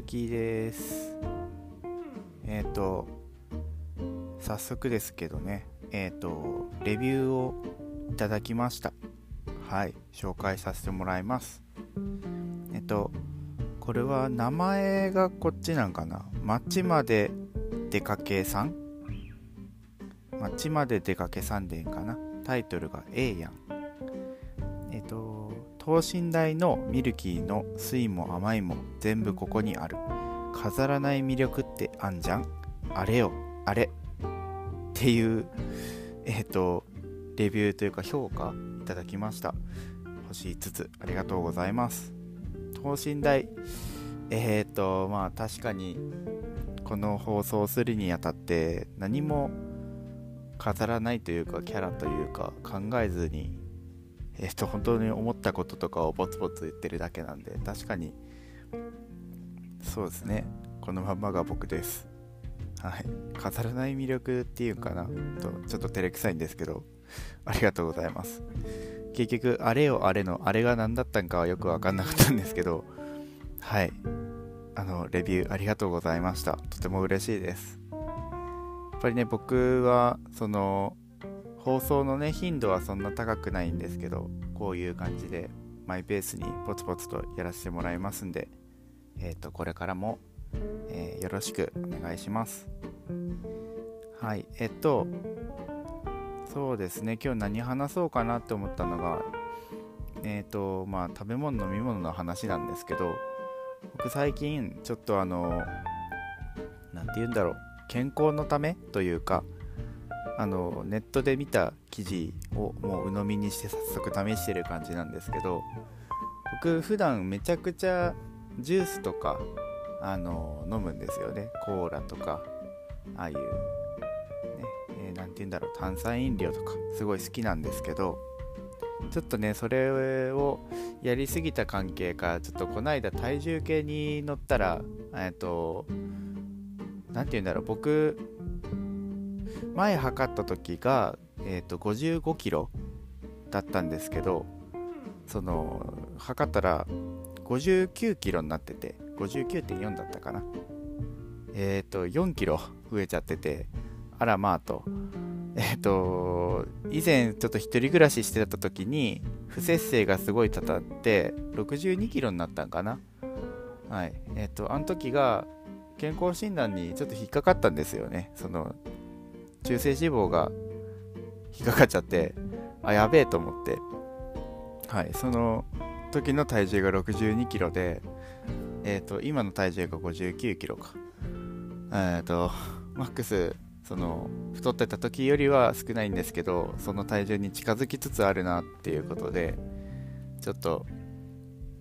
ルキーです。えっ、ー、と早速ですけどね。えっ、ー、とレビューをいただきました。はい紹介させてもらいます。えっ、ー、とこれは名前がこっちなんかな？街まで出かけさん？街まで出かけさんでいいかな？タイトルが A やん、等身大のミルキーの酸いも甘いも全部ここにある。飾らない魅力ってあんじゃん？あれよ。あれ。っていうえっ、とレビューというか評価いただきました。星5つありがとうございます。等身大えっ、とまあ確かにこの放送するにあたって何も飾らないというかキャラというか考えずにえっ、と本当に思ったこととかをボツボツ言ってるだけなんで確かにそうですね。このまんまが僕です。はい。飾らない魅力っていうかな？とちょっと照れくさいんですけどありがとうございます。結局あれよあれのあれが何だったんかはよく分かんなかったんですけどはい。あのレビューありがとうございました。とても嬉しいです。やっぱりね僕はその放送のね頻度はそんな高くないんですけどこういう感じでマイペースにポツポツとやらせてもらいますんで、えー、とこれからも、えー、よろしくお願いします。はいえっとそうですね今日何話そうかなって思ったのがえっ、ー、とまあ食べ物飲み物の話なんですけど僕最近ちょっとあの何て言うんだろう健康のためというかあのネットで見た記事をもう鵜呑みにして早速試してる感じなんですけど僕普段めちゃくちゃジュースとかあの飲むんですよね。コーラとかああいうね、えー、て言うんだろう炭酸飲料とかすごい好きなんですけどちょっとねそれをやりすぎた関係かちょっとこないだ体重計に乗ったらえっと何て言うんだろう僕前測った時が、えーと、55キロだったんですけどその測ったら59キロになってて59.4だったかな。えっ、ー、と4キロ増えちゃっててあらまあと。えっ、ー、と以前ちょっと一人暮らししてた時に不摂生がすごいたたって62キロになったんかな。はい。えっ、ー、とあの時が健康診断にちょっと引っかかったんですよね。その、中性脂肪が引っかかっちゃって、あ、やべえと思って。はい、その時の体重が62キロで、えっ、ー、と、今の体重が59キロか。えっ、ー、と、マックス、その、太ってた時よりは少ないんですけど、その体重に近づきつつあるなっていうことで、ちょっと、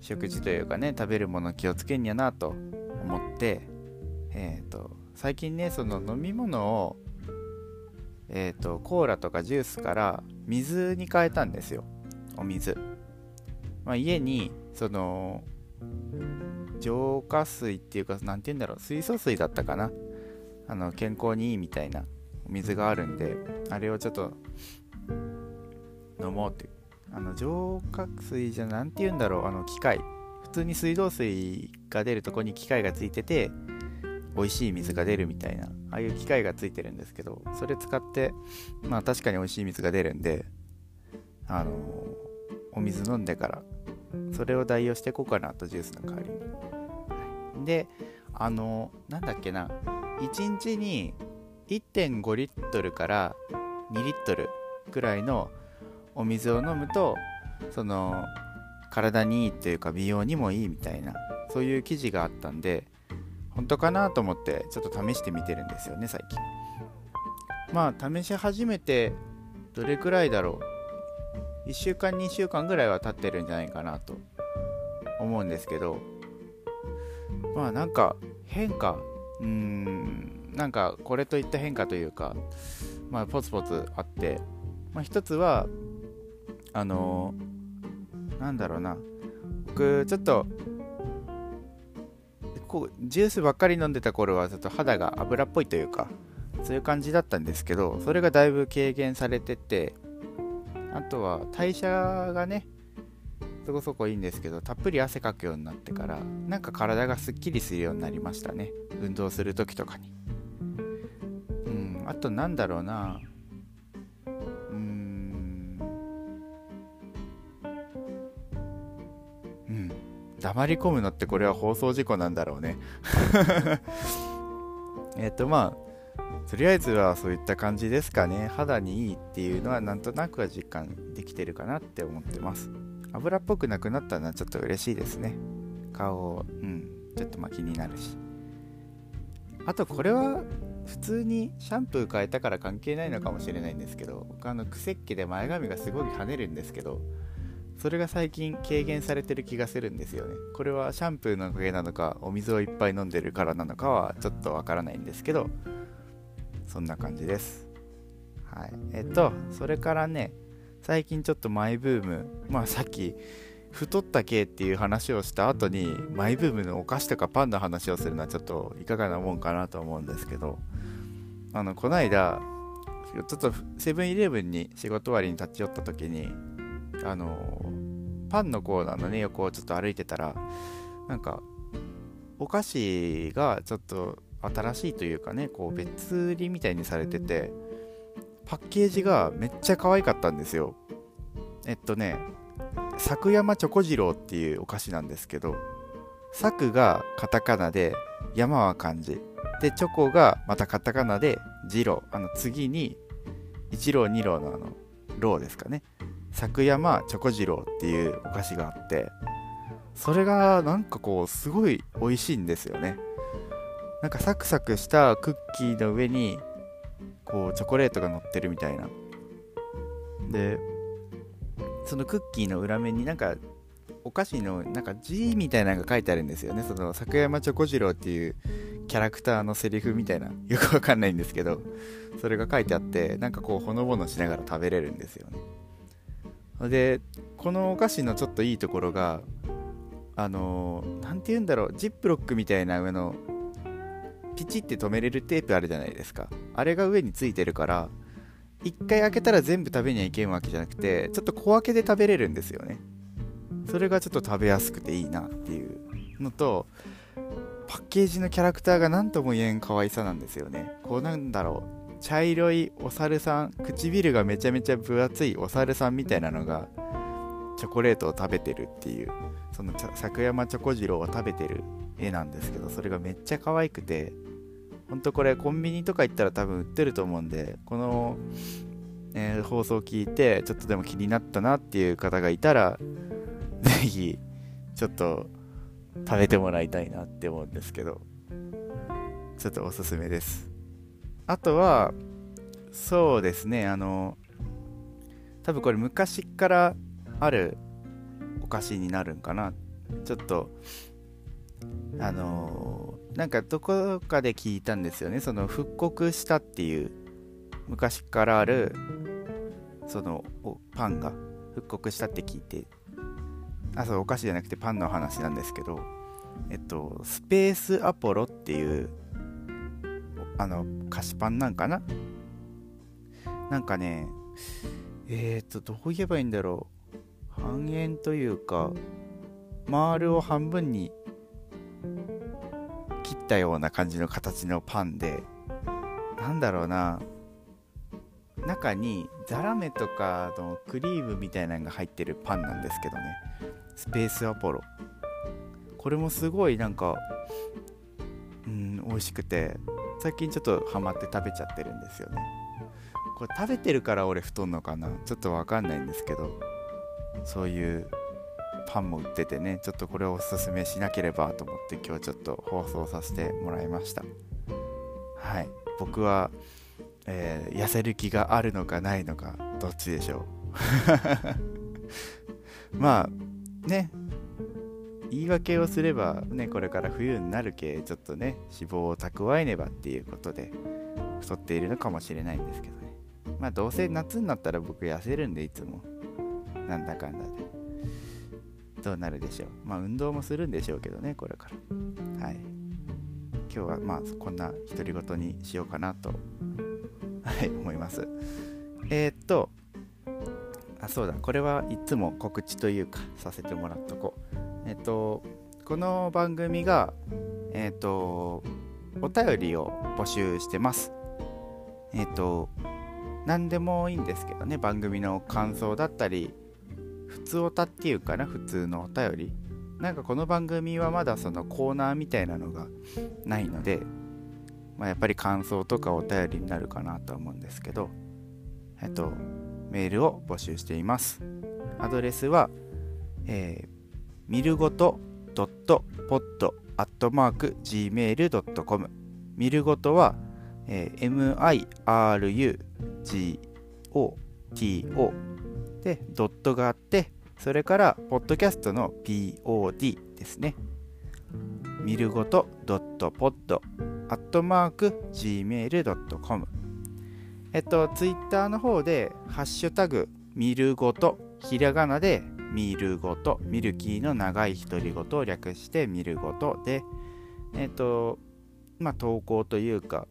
食事というかね、食べるもの気をつけんやなと思って、えっ、ー、と最近ねその飲み物をえっ、ー、とコーラとかジュースから水に変えたんですよ。お水、まあ、家にその浄化水っていうか何て言うんだろう水素水だったかな。あの健康にいいみたいなお水があるんであれをちょっと飲もうって。あの浄化水じゃ何て言うんだろうあの機械。普通に水道水が出るとこに機械がついてて美味しい水が出るみたいなああいう機械がついてるんですけどそれ使ってまあ確かに美味しい水が出るんであのお水飲んでからそれを代用していこうかなとジュースの代わりに。であのなんだっけな1日に1.5リットルから2リットルくらいのお水を飲むとその体にいいというか美容にもいいみたいなそういう記事があったんで本当かなと思ってちょっと試してみてるんですよね最近。まあ試し始めてどれくらいだろう。1週間2週間ぐらいは経ってるんじゃないかなと思うんですけど。まあなんか変化。うーんなんかこれといった変化というかまあポツポツあって。まあ一つはあのー、なんだろうな。僕ちょっとこうジュースばっかり飲んでた頃はちょっと肌が油っぽいというかそういう感じだったんですけどそれがだいぶ軽減されててあとは代謝がねそこそこいいんですけどたっぷり汗かくようになってからなんか体がすっきりするようになりましたね。運動する時とかに。うんあとなんだろうな。黙り込むのってこれは放送事故なんだろうね。えっとまあとりあえずはそういった感じですかね。肌にいいっていうのはなんとなくは実感できてるかなって思ってます。油っぽくなくなったのはちょっと嬉しいですね。顔うんちょっとまあ気になるし。あとこれは普通にシャンプー変えたから関係ないのかもしれないんですけど僕あの癖っ気で前髪がすごい跳ねるんですけどそれが最近軽減されてる気がするんですよね。これはシャンプーのおかげなのかお水をいっぱい飲んでるからなのかはちょっとわからないんですけどそんな感じです。はい。えっとそれからね最近ちょっとマイブームまあさっき太った系っていう話をした後にマイブームのお菓子とかパンの話をするのはちょっといかがなもんかなと思うんですけどあのこないだちょっとセブンイレブンに仕事終わりに立ち寄った時にあのパンのコーナーのね横をちょっと歩いてたらなんかお菓子がちょっと新しいというかねこう別売りみたいにされててパッケージがめっちゃ可愛かったんですよ。えっとね作山チョコ次郎っていうお菓子なんですけど作がカタカナで山は漢字。でチョコがまたカタカナで次郎あの次に1郎2郎のあの郎ですかね。作山チョコ次郎っていうお菓子があってそれがなんかこうすごい美味しいんですよね。なんかサクサクしたクッキーの上にこうチョコレートが乗ってるみたいな。でそのクッキーの裏面になんかお菓子のなんか字みたいなのが書いてあるんですよね。その作山チョコ次郎っていうキャラクターのセリフみたいな。よくわかんないんですけどそれが書いてあってなんかこうほのぼのしながら食べれるんですよね。でこのお菓子のちょっといいところがあの何て言うんだろうジップロックみたいな上のピチって止めれるテープあるじゃないですか。あれが上についてるから1回開けたら全部食べにはいけんわけじゃなくてちょっと小分けで食べれるんですよね。それがちょっと食べやすくていいなっていうのとパッケージのキャラクターが何とも言えん可愛さなんですよね。こうなんだろう。茶色いお猿さん唇がめちゃめちゃ分厚いお猿さんみたいなのがチョコレートを食べてるっていうその作山チョコ次郎を食べてる絵なんですけどそれがめっちゃ可愛くて。ほんとこれコンビニとか行ったら多分売ってると思うんでこの、えー、放送を聞いてちょっとでも気になったなっていう方がいたら是非ちょっと食べてもらいたいなって思うんですけどちょっとおすすめです。あとはそうですねあの多分これ昔からあるお菓子になるんかな。ちょっとあの、なんかどこかで聞いたんですよね。その復刻したっていう昔からあるそのパンが復刻したって聞いて。あそうお菓子じゃなくてパンの話なんですけどえっとスペースアポロっていうあの菓子パンなんかな？なんかねえっ、とどう言えばいいんだろう。半円というか丸を半分に切ったような感じの形のパンでなんだろうな。中にザラメとかのクリームみたいなのが入ってるパンなんですけどね。スペースアポロ。これもすごいなんかうん美味しくて。最近ちょっとハマって食べちゃってるんですよね。これ食べてるから俺太んのかな？ちょっとわかんないんですけど。そういうパンも売っててね。ちょっとこれをおすすめしなければと思って今日ちょっと放送させてもらいました。はい。僕は、えー、痩せる気があるのかないのかどっちでしょう？まあね。言い訳をすればねこれから冬になるけちょっとね脂肪を蓄えねばっていうことで太っているのかもしれないんですけどねまあどうせ夏になったら僕痩せるんでいつもなんだかんだでどうなるでしょう。まあ、運動もするんでしょうけどね、これから。はい。今日は、まあ、こんな独り言にしようかなと、はい、思います。えー、っと、あそうだこれはいつも告知というかさせてもらっとこうえっとこの番組がえっとお便りを募集してます。えっと何でもいいんですけどね。番組の感想だったり普通おたっていうかな普通のお便り。なんかこの番組はまだそのコーナーみたいなのがないので、まあ、やっぱり感想とかお便りになるかなと思うんですけどえっとメールを募集しています。アドレスは、えー、ミルゴト .pod.gmail.com ミルゴトは、えー、mirugoto でドットがあってそれからポッドキャストの pod ですね。ミルゴト .pod.gmail.com えっと、ツイッターの方で、ハッシュタグ、ミルゴト、ひらがなで、ミルゴト、ミルキーの長い独り言を略してミルゴトで、えっと、まあ、投稿というか、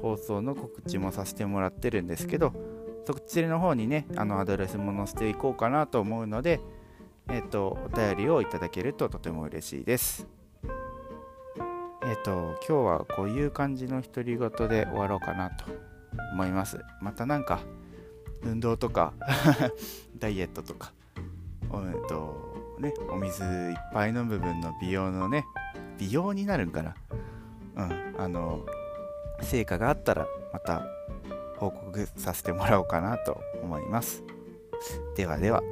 放送の告知もさせてもらってるんですけど、そちらの方にね、あのアドレスも載せていこうかなと思うので、えっと、お便りをいただけるととても嬉しいです。えっと、今日はこういう感じの独り言で終わろうかなと思いますまたなんか運動とか ダイエットとかえっとねお水いっぱい飲む分の美容のね美容になるんかな。うんあの成果があったらまた報告させてもらおうかなと思います。ではでは。